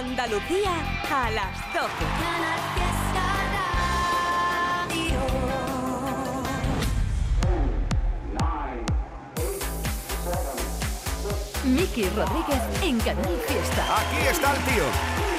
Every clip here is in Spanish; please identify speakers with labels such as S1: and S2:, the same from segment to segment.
S1: Andalucía a las 12. Miki Rodríguez en Canal Fiesta.
S2: Aquí está el tío.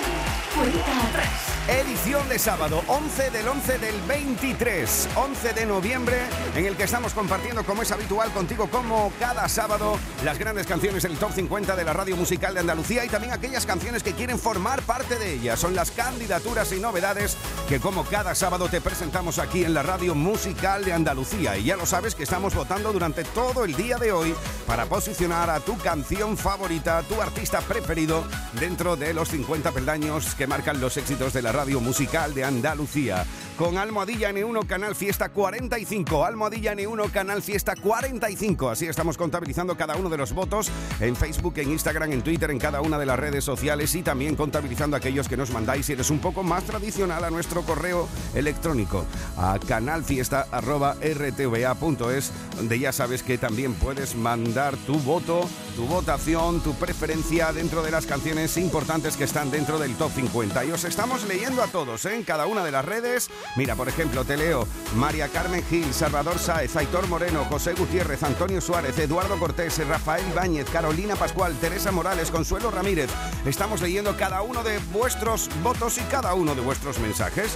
S1: Cuenta atrás.
S2: Edición de sábado, 11 del 11 del 23, 11 de noviembre, en el que estamos compartiendo, como es habitual, contigo, como cada sábado, las grandes canciones del Top 50 de la radio musical de Andalucía y también aquellas canciones que quieren formar parte de ella. Son las candidaturas y novedades que, como cada sábado, te presentamos aquí en la radio musical de Andalucía. Y ya lo sabes que estamos votando durante todo el día de hoy para posicionar a tu canción favorita, tu artista preferido, dentro de los 50 peldaños que marcan los éxitos de la radio musical de Andalucía. Con Almohadilla N1 Canal Fiesta 45. Almohadilla N1 Canal Fiesta 45. Así estamos contabilizando cada uno de los votos en Facebook, en Instagram, en Twitter, en cada una de las redes sociales y también contabilizando aquellos que nos mandáis si eres un poco más tradicional a nuestro correo electrónico a canalfiesta.rtva.es donde ya sabes que también puedes mandar tu voto, tu votación, tu preferencia dentro de las canciones importantes que están dentro del top 50. Y os estamos leyendo a todos ¿eh? en cada una de las redes. Mira, por ejemplo, te leo María Carmen Gil, Salvador Sáez, Aitor Moreno, José Gutiérrez, Antonio Suárez, Eduardo Cortés, Rafael Ibáñez, Carolina Pascual, Teresa Morales, Consuelo Ramírez. Estamos leyendo cada uno de vuestros votos y cada uno de vuestros mensajes.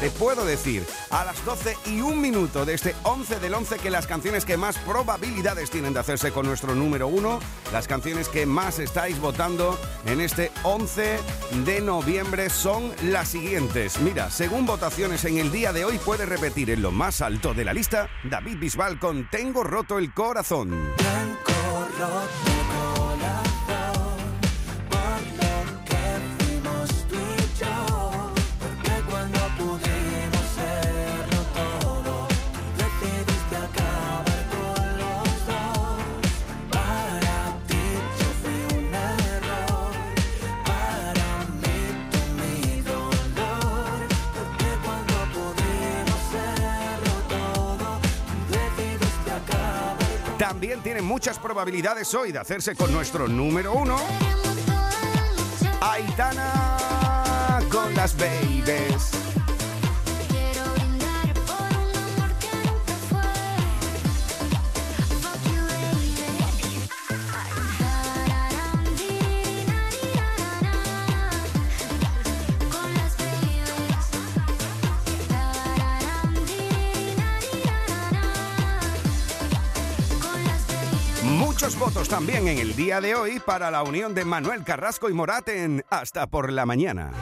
S2: Te puedo decir a las 12 y un minuto de este 11 del 11 que las canciones que más probabilidades tienen de hacerse con nuestro número uno, las canciones que más estáis votando en este 11 de noviembre son las siguientes. Mira, según votaciones en el día de hoy puede repetir en lo más alto de la lista David Bisbal con Tengo roto el corazón.
S3: Tengo roto
S2: También tiene muchas probabilidades hoy de hacerse con nuestro número uno. Aitana con las babies. También en el día de hoy para la unión de Manuel Carrasco y Morat en Hasta por la mañana.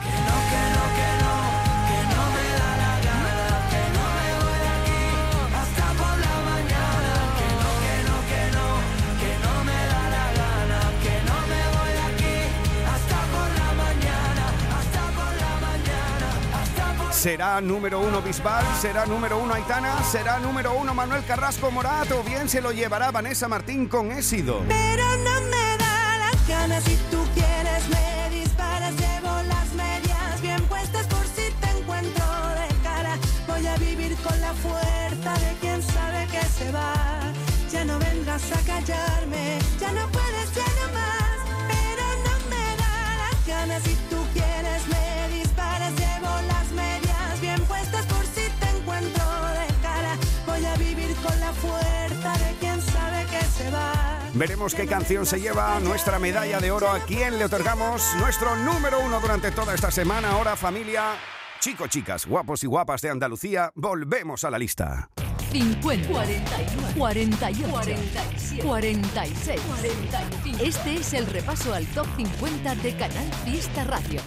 S2: ¿Será número uno Bisbal? ¿Será número uno Aitana? ¿Será número uno Manuel Carrasco Morat? ¿O bien se lo llevará Vanessa Martín con Ésido?
S4: Pero no me da las ganas si tú quieres me disparas llevo las medias bien puestas por si te encuentro de cara voy a vivir con la fuerza de quien sabe que se va ya no vendrás a callarme ya no puedes ya
S2: Veremos qué canción se lleva nuestra medalla de oro. ¿A quién le otorgamos nuestro número uno durante toda esta semana? Ahora, familia, chicos, chicas, guapos y guapas de Andalucía, volvemos a la lista.
S1: 50, 41, 48, 47, 46, 45. Este es el repaso al top 50 de Canal Fiesta Radio.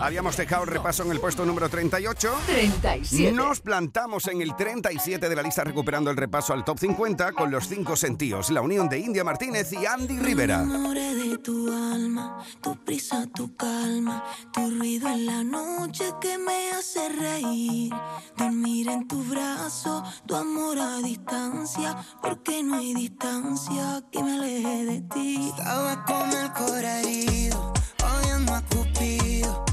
S2: Habíamos dejado el repaso en el puesto número 38.
S1: 37.
S2: Nos plantamos en el 37 de la lista recuperando el repaso al top 50 con los cinco sentidos, la unión de India Martínez y Andy Rivera.
S3: Me de tu alma, tu prisa, tu calma, tu ruido en la noche que me hace reír. Dormir en tu brazo, tu amor a distancia, porque no hay distancia que me aleje de ti. Estaba con el corazón herido, odiando a Cupido,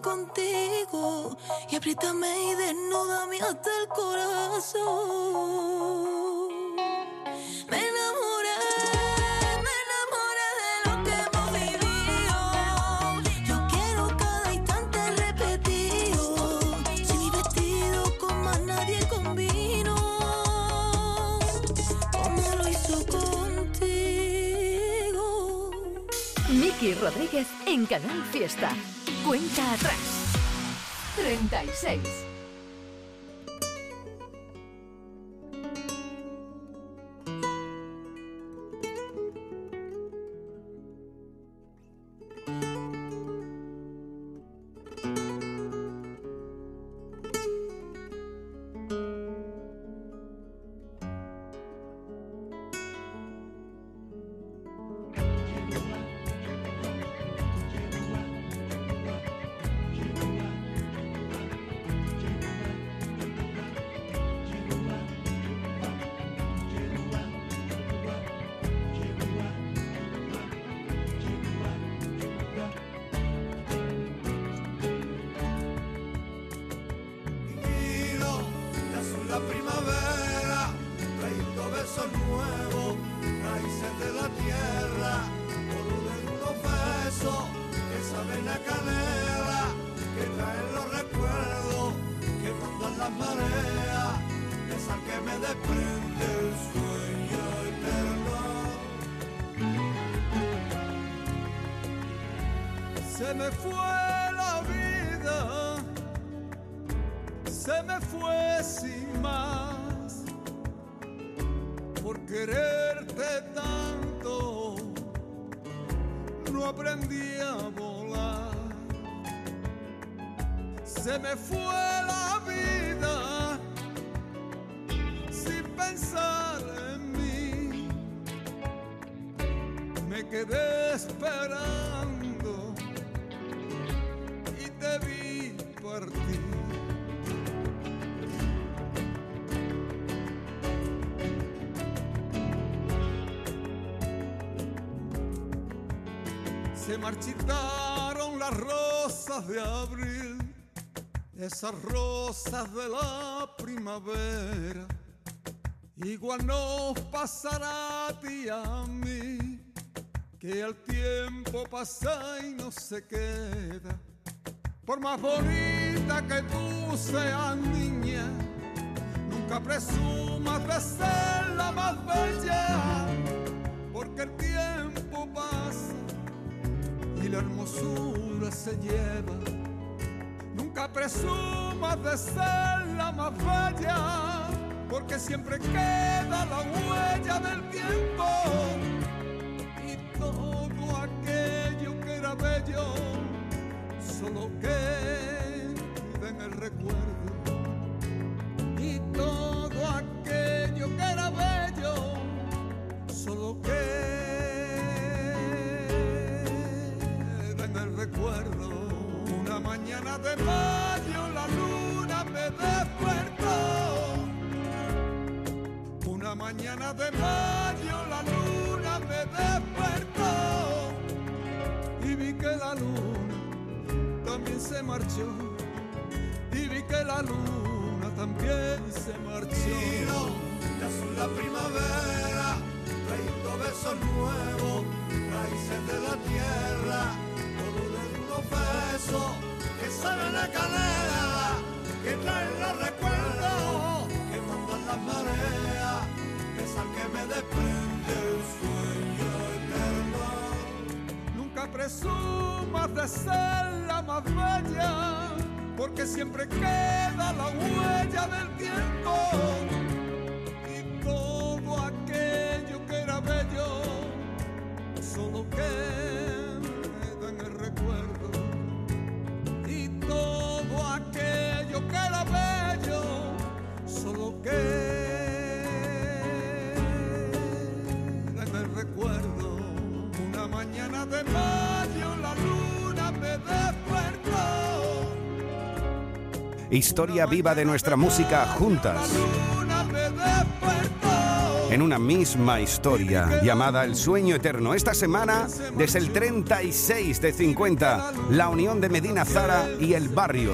S3: contigo. Y apriétame y desnúdame hasta el corazón. Me enamoré, me enamoré de lo que hemos vivido. Yo quiero cada instante repetido. Si mi vestido con más nadie combino, como lo hizo contigo.
S1: Miki Rodríguez en Canal Fiesta. Cuenta atrás. 36.
S5: No aprendí a volar. Se me fue la vida sin pensar en mí. Me quedé esperando y te vi partir Se marchitaron las rosas de abril, esas rosas de la primavera. Igual nos pasará a ti y a mí, que el tiempo pasa y no se queda. Por más bonita que tú seas niña, nunca presumas de ser la más bella, porque el tiempo y la hermosura se lleva. Nunca presumas de ser la más bella, porque siempre queda la huella del tiempo y todo aquello que era bello solo queda en el recuerdo. Y todo Una mañana de mayo la luna me despertó. Una mañana de mayo la luna me despertó. Y vi que la luna también se marchó. Y vi que la luna también se marchó. de azul la primavera, trayendo besos nuevos, raíces de la tierra, que saben a canela, que traen los recuerdos, que mandan las mareas, esa que me desprende el sueño eterno. Nunca presumas de ser la más bella, porque siempre queda la huella del tiempo. Y todo aquello que era bello, solo queda en el recuerdo. Una mañana de mayo la luna me despertó.
S2: Historia viva de nuestra música juntas.
S5: Me
S2: en una misma historia llamada El Sueño Eterno. Esta semana, desde el 36 de 50, la unión de Medina Zara y El Barrio.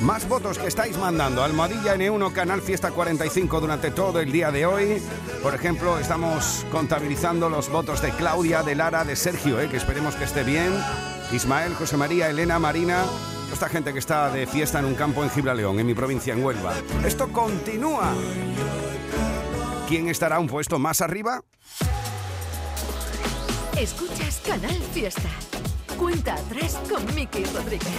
S2: Más votos que estáis mandando. Almohadilla N1, Canal Fiesta 45 durante todo el día de hoy. Por ejemplo, estamos contabilizando los votos de Claudia, de Lara, de Sergio, eh, que esperemos que esté bien. Ismael, José María, Elena, Marina. Esta gente que está de fiesta en un campo en Gibraleón, en mi provincia, en Huelva. Esto continúa. ¿Quién estará un puesto más arriba?
S1: Escuchas Canal Fiesta. Cuenta atrás con Miki Rodríguez.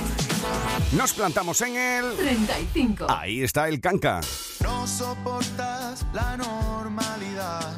S2: Nos plantamos en el...
S1: 35.
S2: Ahí está el canca.
S6: No soportas la normalidad.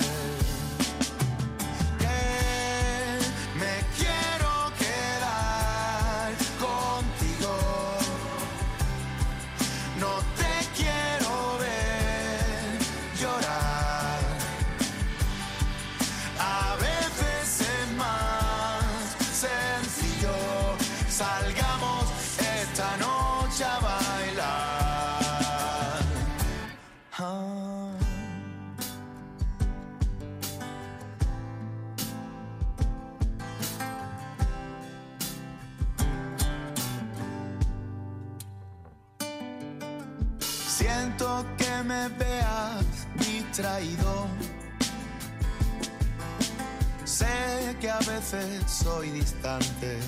S6: soy distante.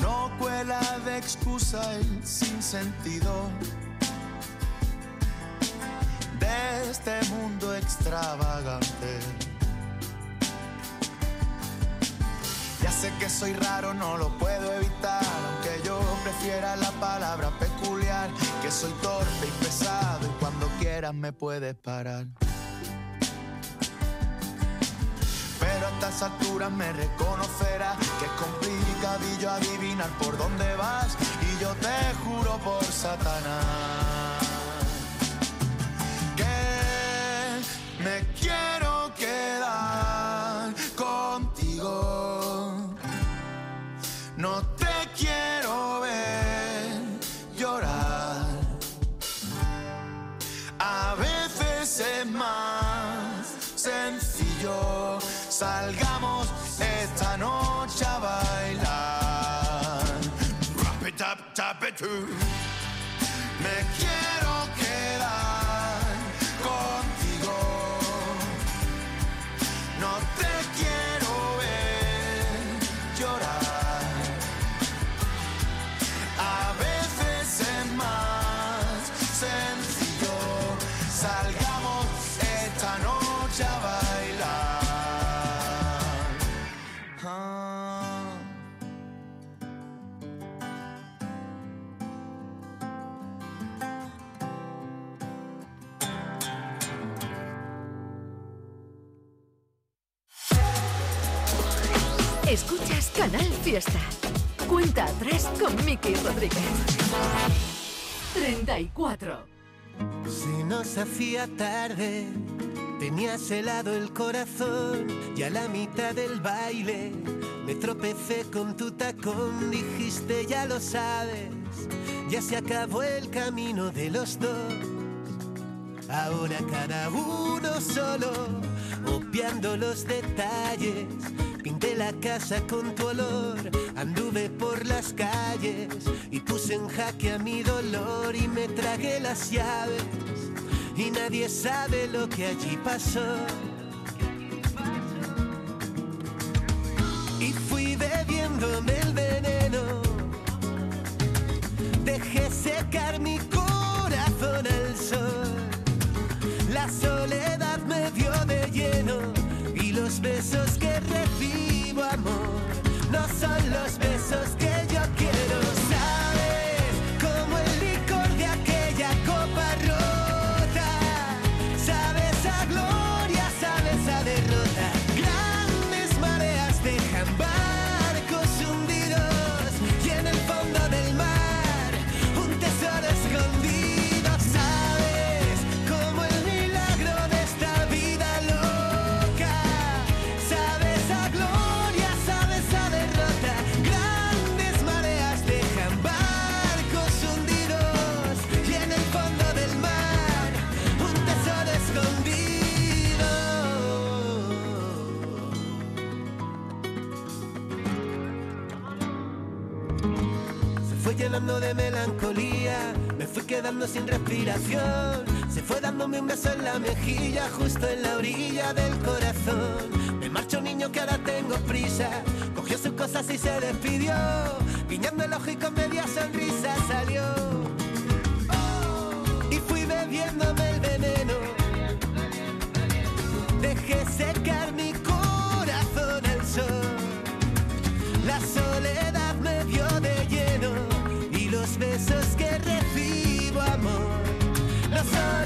S6: No cuela de excusa el sinsentido de este mundo extravagante. Ya sé que soy raro, no lo puedo evitar, aunque yo prefiera la palabra peculiar, que soy torpe y pesado y cuando quieras me puedes parar. Estas alturas me reconocerás que es complicadillo adivinar por dónde vas y yo te juro por Satanás que me quiero quedar contigo. No te quiero ver llorar. A veces es más sencillo. Salgamos
S1: food. Con Miki Rodríguez. 34.
S7: Se nos hacía tarde, tenías helado el corazón y a la mitad del baile me tropecé con tu tacón, dijiste ya lo sabes, ya se acabó el camino de los dos. Ahora cada uno solo, obviando los detalles. Pinté la casa con tu olor, anduve por las calles y puse en jaque a mi dolor y me tragué las llaves. Y nadie sabe lo que allí pasó. De melancolía. Me fui quedando sin respiración. Se fue dándome un beso en la mejilla, justo en la orilla del corazón. Me marcho niño que ahora tengo prisa. Cogió sus cosas y se despidió. Guiñando el ojo y con media sonrisa salió. No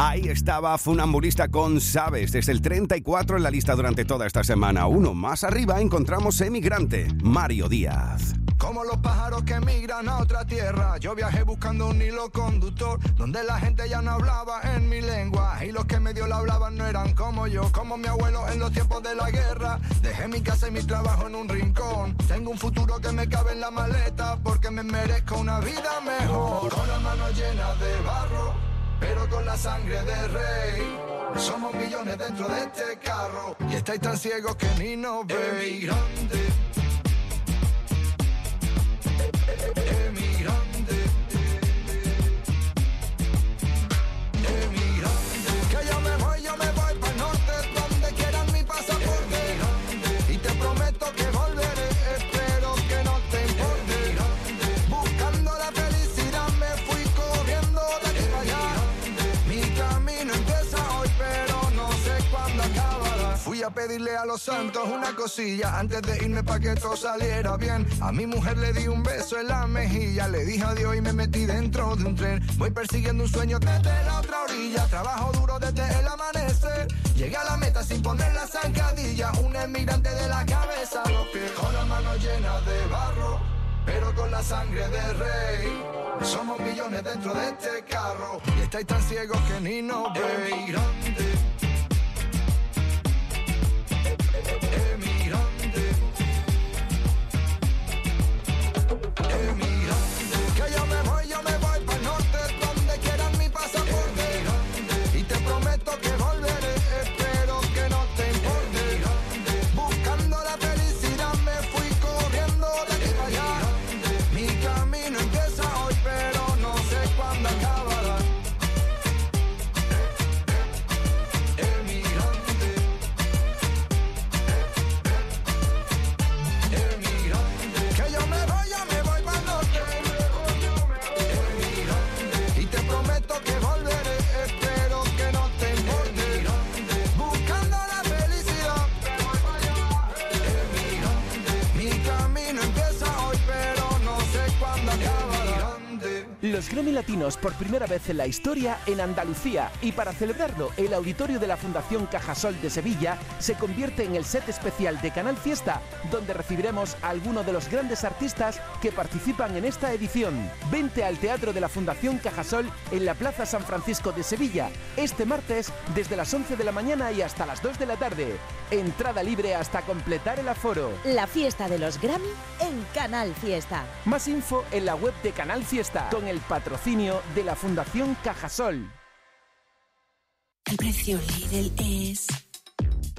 S2: Ahí estaba Funambulista con Sabes, desde el 34 en la lista durante toda esta semana. Uno más arriba encontramos Emigrante, Mario Díaz.
S8: Como los pájaros que migran a otra tierra, yo viajé buscando un hilo conductor donde la gente ya no hablaba en mi lengua y los que medio la hablaban no eran como yo, como mi abuelo en los tiempos de la guerra. Dejé mi casa y mi trabajo en un rincón. Tengo un futuro que me cabe en la maleta porque me merezco una vida mejor. Con las manos llenas de barro, pero con la sangre de rey. Somos millones dentro de este carro y estáis tan ciegos que ni nos veis. Emigrante. Emigrante. A pedirle a los santos una cosilla antes de irme para que todo saliera bien. A mi mujer le di un beso en la mejilla, le dije adiós y me metí dentro de un tren. Voy persiguiendo un sueño desde la otra orilla, trabajo duro desde el amanecer. Llegué a la meta sin poner la zancadilla, un emigrante de la cabeza los pies, con las manos llenas de barro. Pero con la sangre de rey Somos millones dentro de este carro Y estáis tan ciegos que ni nos veis
S9: Latinos por primera vez en la historia en Andalucía y para celebrarlo el auditorio de la Fundación Cajasol de Sevilla se convierte en el set especial de Canal Fiesta donde recibiremos a algunos de los grandes artistas que participan en esta edición. Vente al Teatro de la Fundación Cajasol en la Plaza San Francisco de Sevilla este martes desde las 11 de la mañana y hasta las 2 de la tarde. Entrada libre hasta completar el aforo.
S10: La fiesta de los Grammy en Canal Fiesta.
S9: Más info en la web de Canal Fiesta con el patrocinio de la Fundación Cajasol.
S3: El precio Lidl es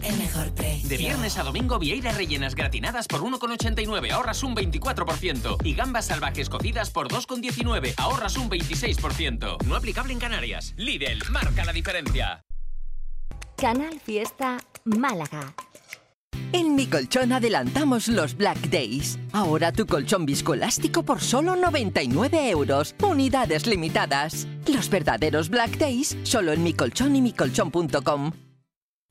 S3: el mejor precio.
S11: De viernes a domingo, vieiras rellenas gratinadas por 1,89, ahorras un 24%. Y gambas salvajes cocidas por 2,19, ahorras un 26%. No aplicable en Canarias. Lidl, marca la diferencia.
S12: Canal Fiesta Málaga. En mi colchón adelantamos los Black Days. Ahora tu colchón viscoelástico por solo 99 euros. Unidades limitadas. Los verdaderos Black Days solo en mi colchón y micolchón.com.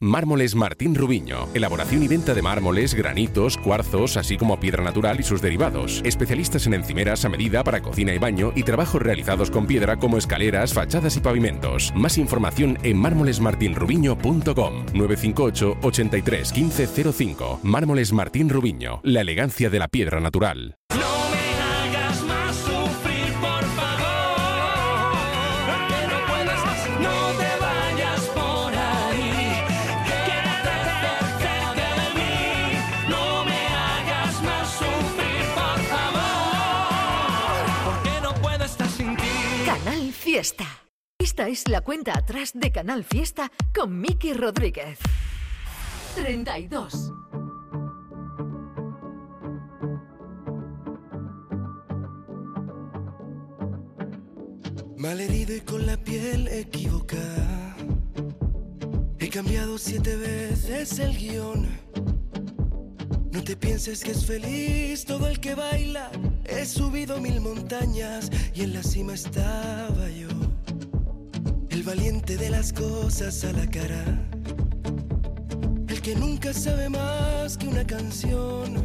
S13: Mármoles Martín Rubiño. Elaboración y venta de mármoles, granitos, cuarzos, así como piedra natural y sus derivados. Especialistas en encimeras a medida para cocina y baño y trabajos realizados con piedra como escaleras, fachadas y pavimentos. Más información en mármolesmartinrubiño.com 958 83 1505. Mármoles Martín Rubiño. La elegancia de la piedra natural.
S1: Fiesta. Esta es la cuenta atrás de Canal Fiesta con Miki Rodríguez. 32.
S14: Malherido y con la piel equivocada. He cambiado siete veces el guion. No te pienses que es feliz todo el que baila. He subido mil montañas y en la cima estaba yo. El valiente de las cosas a la cara. El que nunca sabe más que una canción.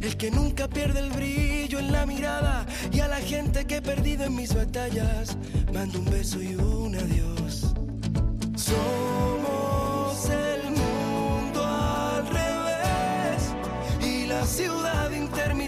S14: El que nunca pierde el brillo en la mirada y a la gente que he perdido en mis batallas mando un beso y un adiós. Somos el mundo al revés y la ciudad intermitente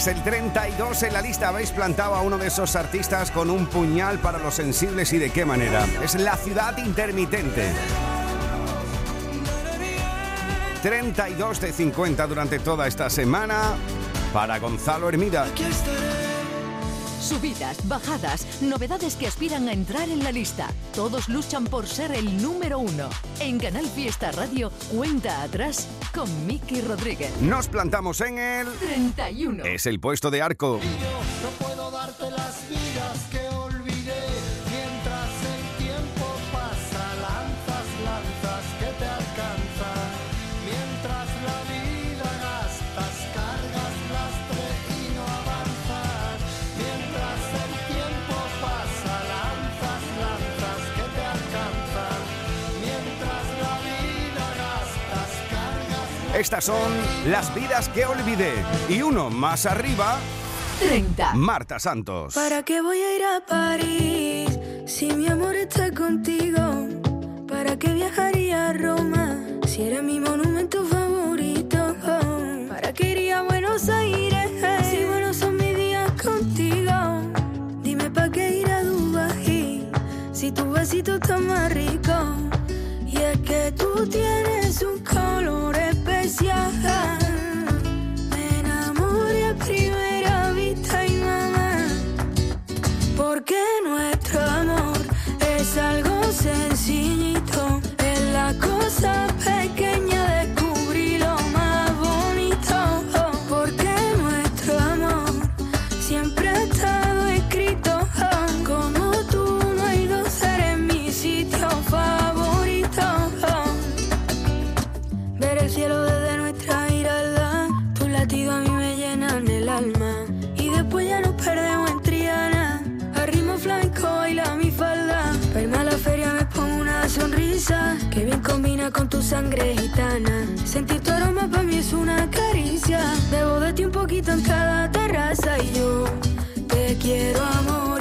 S14: Es el
S2: 32 en la lista. Habéis plantado a uno de esos artistas con un puñal para los sensibles y de qué manera. Es la ciudad intermitente. 32 de 50 durante toda esta semana para Gonzalo Hermida.
S1: Subidas, bajadas, novedades que aspiran a entrar en la lista. Todos luchan por ser el número uno. En Canal Fiesta Radio, cuenta atrás con Miki Rodríguez.
S2: Nos plantamos en el
S1: 31.
S2: Es el puesto de arco.
S8: No puedo
S2: Estas son las vidas que olvidé. Y uno más arriba,
S1: 30.
S2: Marta Santos.
S4: ¿Para qué voy a ir a París si mi amor está contigo? ¿Para qué viajaría a Roma si era mi monumento favorito? ¿Para qué iría a Buenos Aires si buenos son mis días contigo? Dime para qué ir a Dubái si tu besito está más rico. Y es que tú tienes un color Me enamoré a primera vista y mamá. Porque nuestro amor es algo sencillito. Es la cosa con tu sangre gitana. Sentir tu aroma para mí es una caricia, bebo de ti un poquito en cada terraza y yo te quiero a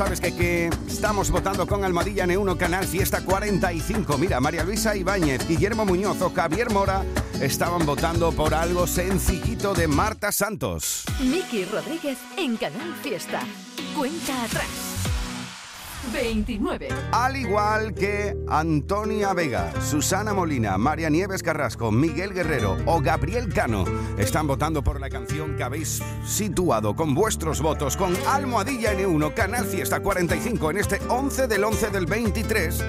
S4: sabes
S2: que, estamos votando con Almadilla N1 Canal Fiesta 45. Mira, María Luisa Ibáñez, Guillermo Muñoz o Javier Mora estaban votando por algo sencillito de Marta Santos.
S1: Miki Rodríguez en Canal Fiesta. Cuenta atrás. 29.
S2: Al igual que Antonia Vega, Susana Molina, María Nieves Carrasco, Miguel Guerrero o Gabriel Cano están votando por la canción que habéis situado con vuestros votos con Almohadilla N1 Canal Fiesta 45 en este 11 del 11 del 23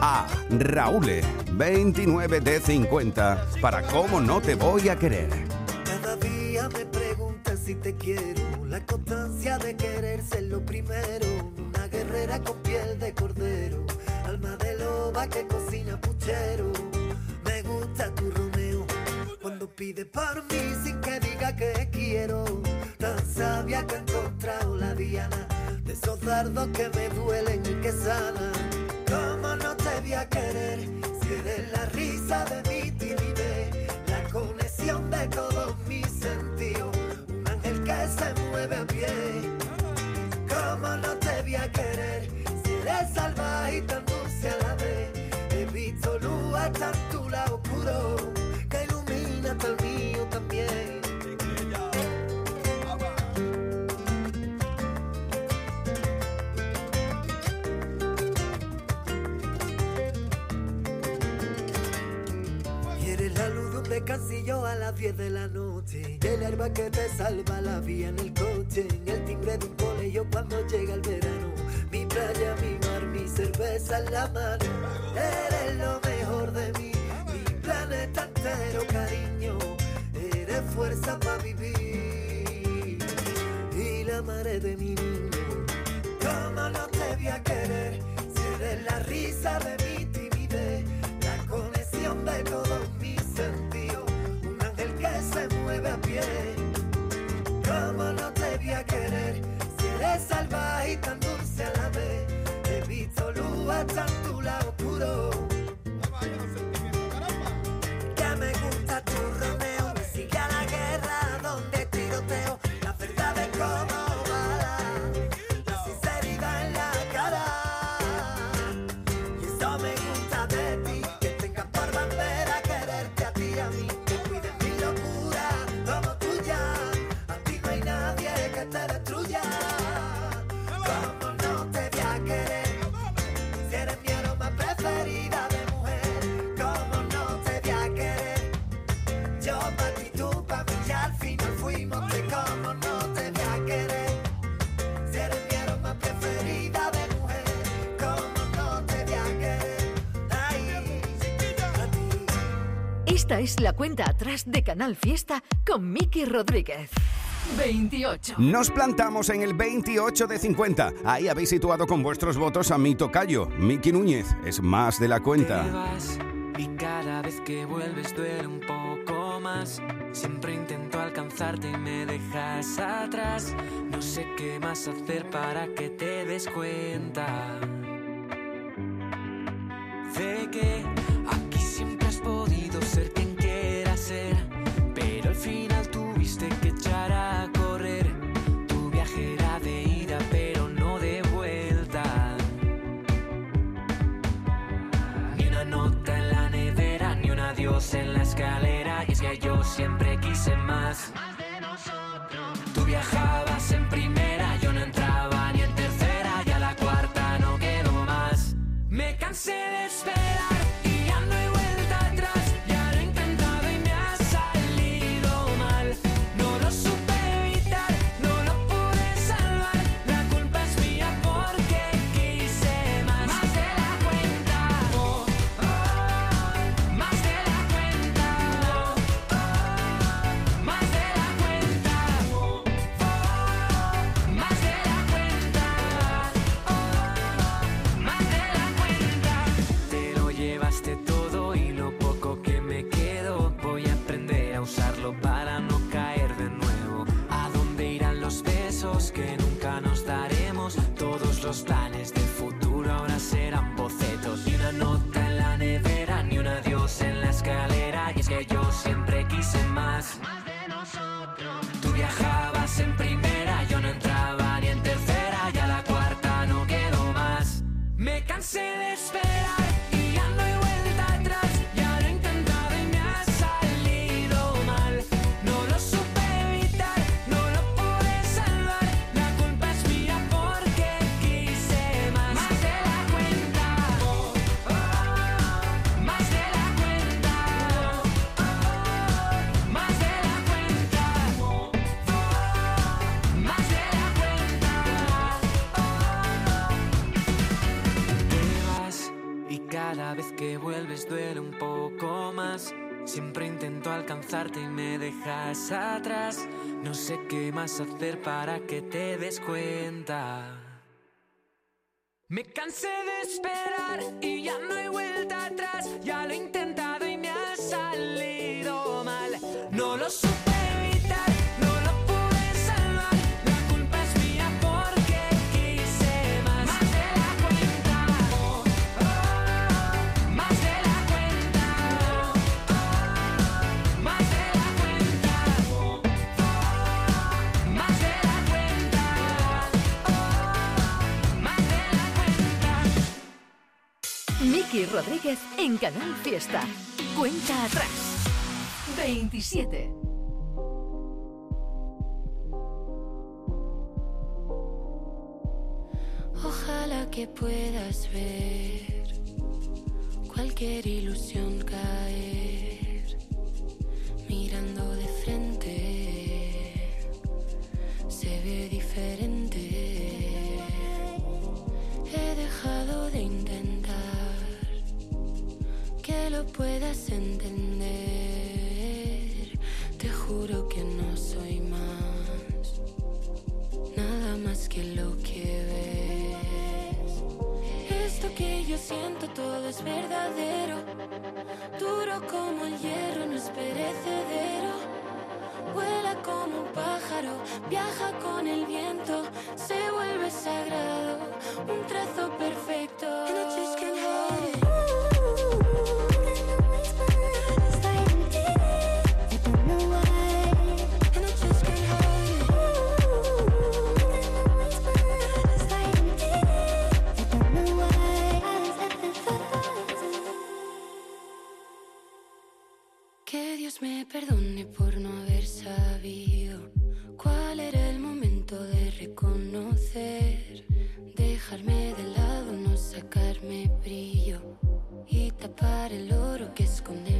S2: a Raúl 29 de 50 para cómo no te voy a querer.
S7: Cada día me preguntas si te quiero. La constancia de querer ser lo primero. Una guerrera con piel de cordero. Alma de loba que cocina puchero. Me gusta tu Romeo. Cuando pide por mí sin que diga que quiero. Tan sabia que he encontrado la diana. De esos dardos que me duelen y que sanan. ¿Cómo no te voy a querer? Si eres la risa de mi timidez. La conexión de todos mis sentidos. Un ángel que se mueve a pie. ¿Cómo no te voy a querer si eres salvaje y tan dulce a la vez? He visto luz hasta tu lado oscuro que ilumina hasta el mío también. Y eres la luz de un descansillo a las 10 de la noche. El herba que te salva la vía en el coche. En el timbre de un colegio cuando llega el verano. Mi playa, mi mar, mi cerveza en la mano. Eres lo mejor de mí. Mi planeta entero, cariño. Eres fuerza para vivir. Y la madre de mi niño. ¿Cómo no te voy a querer? Si eres la risa de mi mueve a pie. ¿Cómo no te voy a querer? Si eres salvaje y tan dulce a la vez. He visto luz hasta es la
S1: cuenta atrás de Canal Fiesta con Miki Rodríguez. 28.
S2: Nos plantamos en el 28 de 50. Ahí habéis situado con vuestros votos a mi tocayo, Miki Núñez. Es más de la cuenta.
S15: Te vas y cada vez que vuelves duele un poco más. Siempre intento alcanzarte y me dejas atrás. No sé qué más hacer para que te des cuenta de que en la escalera. Y es que yo siempre quise más. Tú viajabas en primera, duele un poco más. Siempre intento alcanzarte y me dejas atrás. No sé qué más hacer para que te des cuenta. Me cansé de esperar y ya no hay vuelta atrás. Ya lo he intentado y me ha salido mal. No lo supe
S1: Rodríguez en Canal Fiesta. Cuenta atrás. 27.
S16: Ojalá que puedas ver cualquier ilusión caer lo puedas entender. Te juro que no soy más, nada más que lo que ves. Esto que yo siento todo es verdadero, duro como el hierro, no es perecedero. Vuela como un pájaro, viaja con el viento, se vuelve sagrado, un trazo perfecto. And I just Que Dios me perdone por no haber sabido cuál era el momento de reconocer, dejarme de lado, no sacarme brillo y tapar el oro que esconde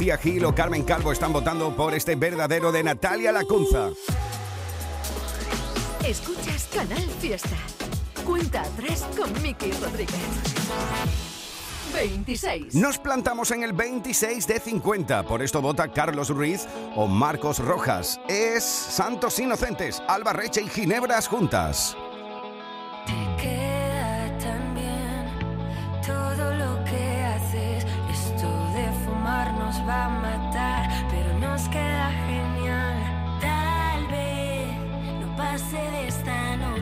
S2: Lucía Gil o Carmen Calvo están votando por este verdadero de Natalia Lacunza.
S1: Escuchas Canal Fiesta. Cuenta atrás con Miki Rodríguez. 26.
S2: Nos plantamos en el 26 de 50. Por esto vota Carlos Ruiz o Marcos Rojas. Es Santos Inocentes, Alba Reche y Ginebras juntas.
S16: Pase de esta noche.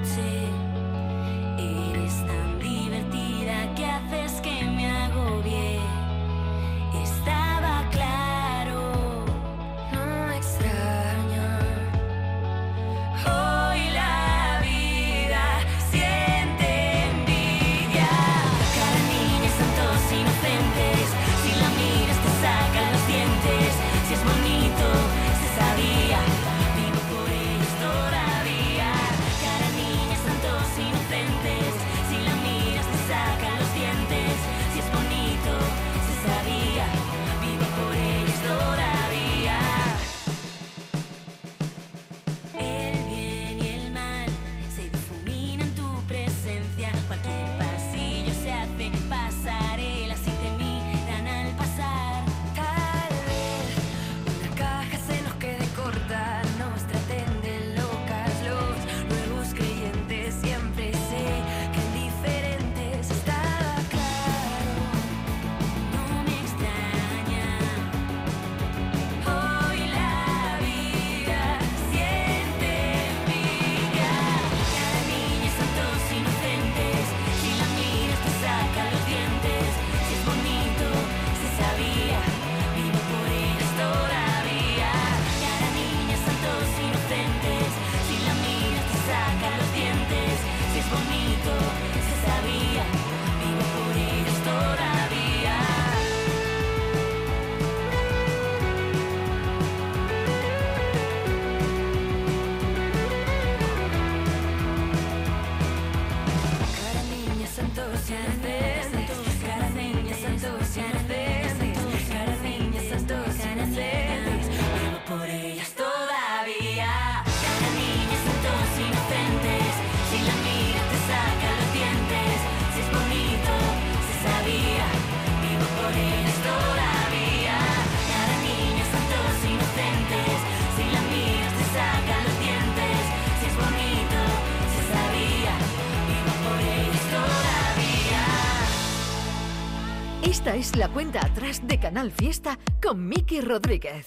S16: Es
S1: la cuenta atrás de Canal Fiesta con Miki Rodríguez.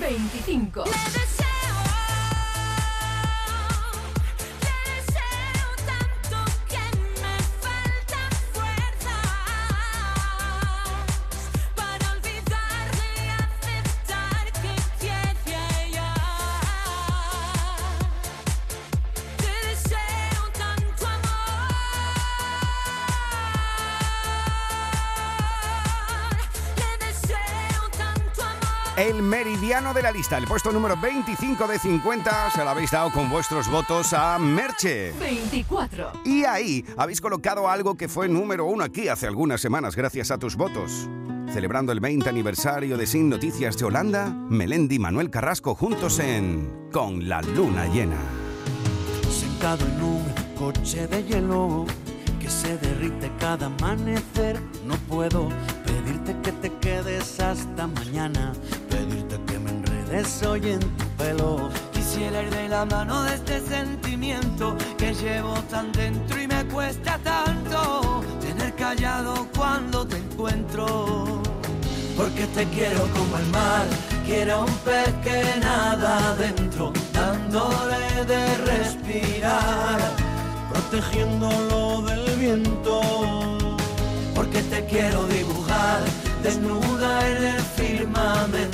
S1: 25.
S2: De la lista, el puesto número 25 de 50, se lo habéis dado con vuestros votos a Merche.
S1: 24.
S2: Y ahí habéis colocado algo que fue número uno aquí hace algunas semanas gracias a tus votos. Celebrando el 20 aniversario de Sin Noticias de Holanda, Melendi y Manuel Carrasco juntos en Con la Luna Llena.
S17: Sentado en un coche de hielo que se derrite cada amanecer. No puedo pedirte que te quedes hasta mañana, enredes hoy en tu pelo.
S18: Quisiera ir de la mano de este sentimiento que llevo tan dentro y me cuesta tanto tener callado cuando te encuentro. Porque te quiero como el mar, quiero un pez que nada adentro, dándole de respirar,
S17: protegiéndolo del viento.
S18: Porque te quiero dibujar desnuda en el firmamento,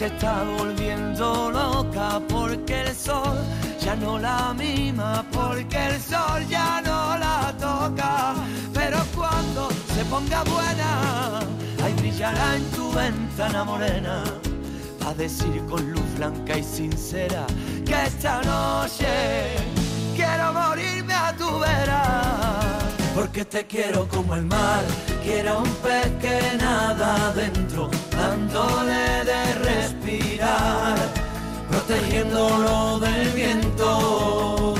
S18: se está volviendo loca porque el sol ya no la mima, porque el sol ya no la toca. Pero cuando se ponga buena, ahí brillará en tu ventana morena. A decir con luz blanca y sincera que esta noche quiero morirme a tu vera. Porque te quiero como el mar, quiero un pez que nada adentro, dándole de respirar, protegiéndolo del viento.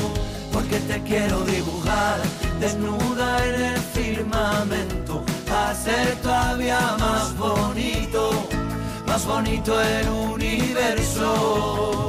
S18: Porque te quiero dibujar desnuda en el firmamento, hacer todavía más bonito, más bonito el universo.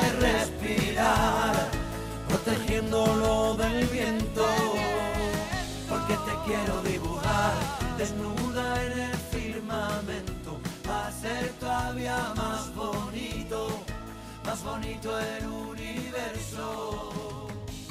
S17: protegiéndolo del viento.
S18: Porque te quiero dibujar desnuda en el firmamento, hacer todavía más bonito, más bonito el universo.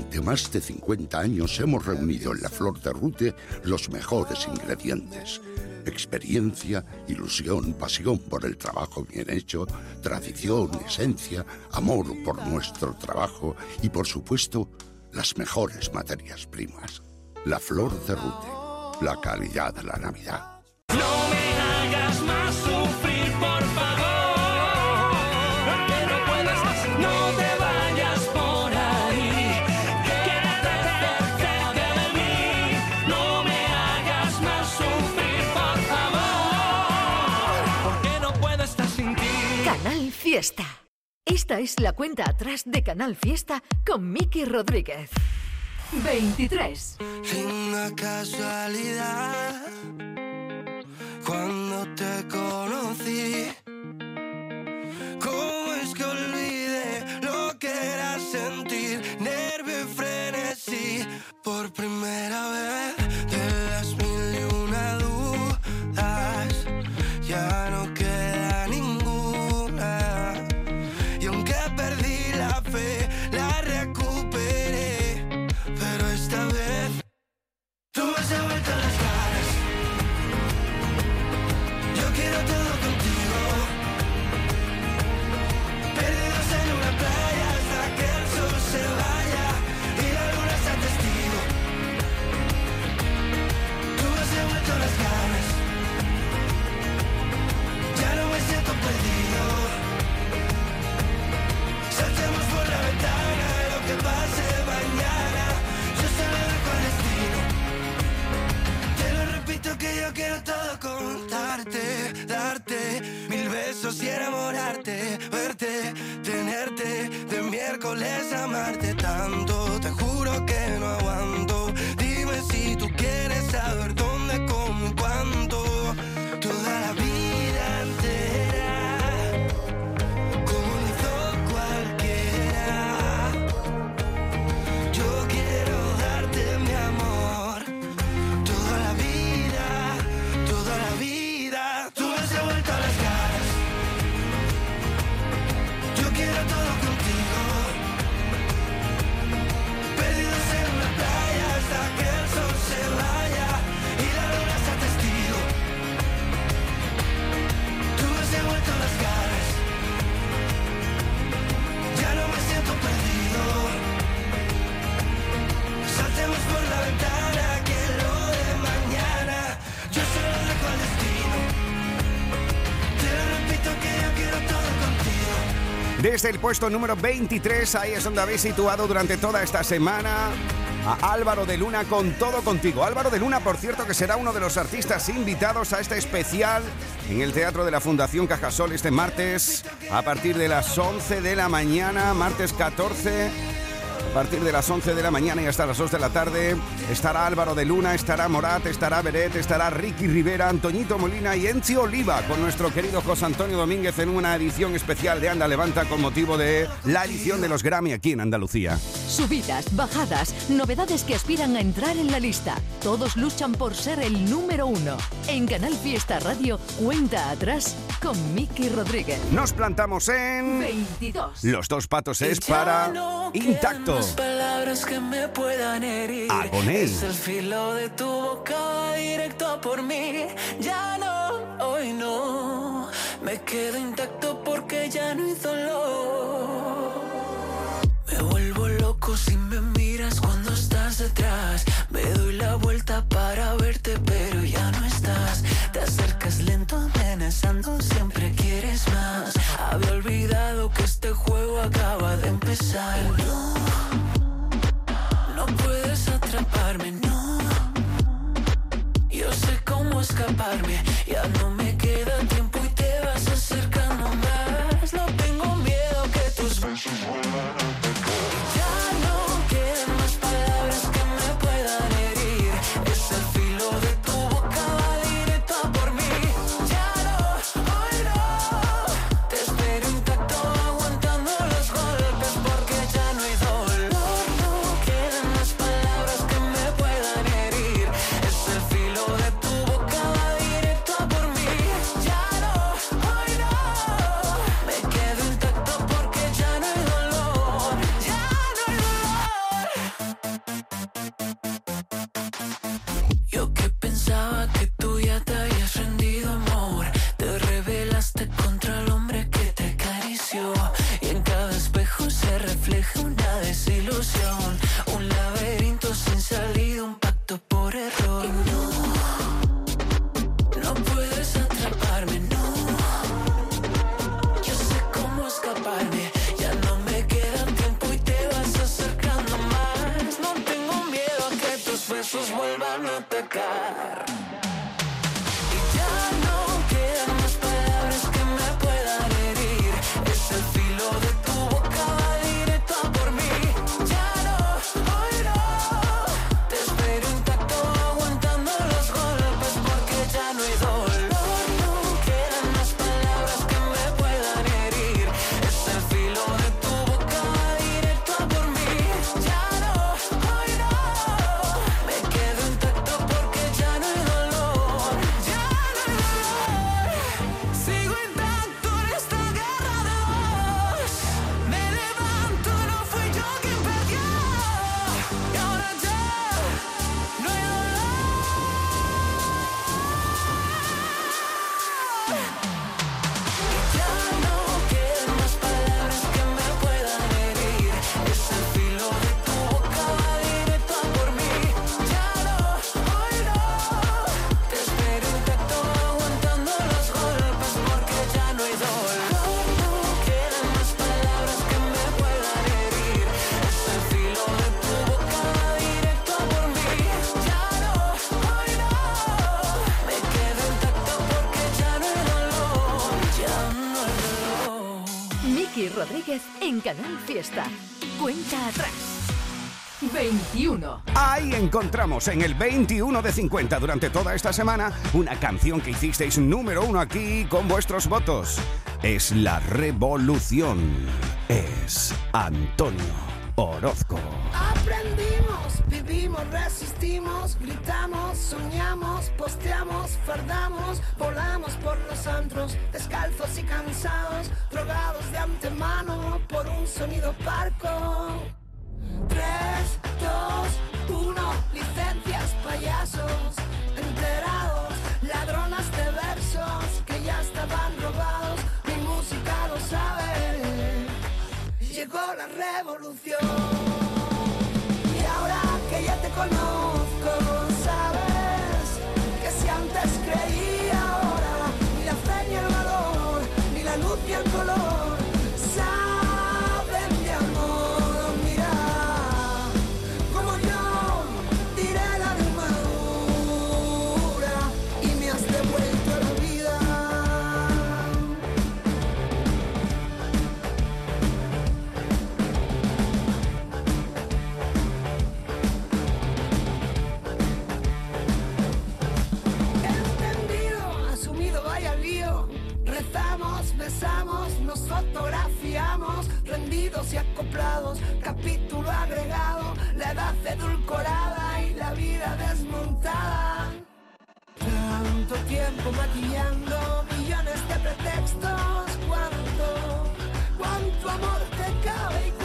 S19: Durante más de 50 años hemos reunido en la Flor de Rute los mejores ingredientes. Experiencia, ilusión, pasión por el trabajo bien hecho, tradición, esencia, amor por nuestro trabajo y por supuesto las mejores materias primas. La Flor de Rute, la calidad de la Navidad.
S1: Fiesta. Esta es la cuenta atrás de Canal Fiesta con Miki Rodríguez. 23.
S14: Una casualidad cuando te conocí. ¿Cómo es que olvidé lo que era sentir nervio y frenesí por primera vez? De las El
S2: puesto número 23, ahí es donde habéis situado durante toda esta semana a Álvaro de Luna con todo contigo. Álvaro de Luna, por cierto, que será uno de los artistas invitados a este especial en el Teatro de la Fundación Cajasol este martes a partir de las 11 de la mañana, martes 14. A partir de las 11 de la mañana y hasta las 2 de la tarde estará Álvaro de Luna, estará Morat, estará Beret, estará Ricky Rivera, Antoñito Molina y Enzi Oliva con nuestro querido José Antonio Domínguez en una edición especial de Anda Levanta con motivo de la edición de los Grammy aquí en Andalucía.
S1: Subidas, bajadas, novedades que aspiran a entrar en la lista. Todos luchan por ser el número uno. En Canal Fiesta Radio, cuenta atrás con Miki Rodríguez.
S2: Nos plantamos en
S1: 22.
S2: Los dos patos es para Intacto.
S14: Más palabras que me puedan herir.
S2: Agoney.
S14: Es el filo de tu boca directo por mí. Ya no, hoy no. Me quedo intacto porque ya no hay dolor. Me doy la vuelta para verte, pero ya no estás. Te acercas lento, amenazando, siempre quieres más. Había olvidado que este juego acaba de empezar. No, no puedes atraparme, no. Yo sé cómo escaparme, ya no me queda tiempo y te vas acercando más. No tengo miedo que tus besos vuelvan
S1: fiesta. Cuenta atrás. 21.
S2: Ahí encontramos en el 21 de 50 durante toda esta semana una canción que hicisteis número uno aquí con vuestros votos. Es la revolución. Es Antonio Orozco
S20: resistimos, gritamos, soñamos, posteamos, fardamos, volamos por los antros, descalzos y cansados, drogados de antemano por un sonido parco. 3, 2, 1, licencias payasos, enterados, ladronas de versos que ya estaban robados, mi música lo sabe, llegó la revolución. ¿Cuánto tiempo maquillando millones de pretextos? ¿Cuánto, cuánto amor te cabe?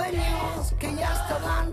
S20: millennials que ya estaban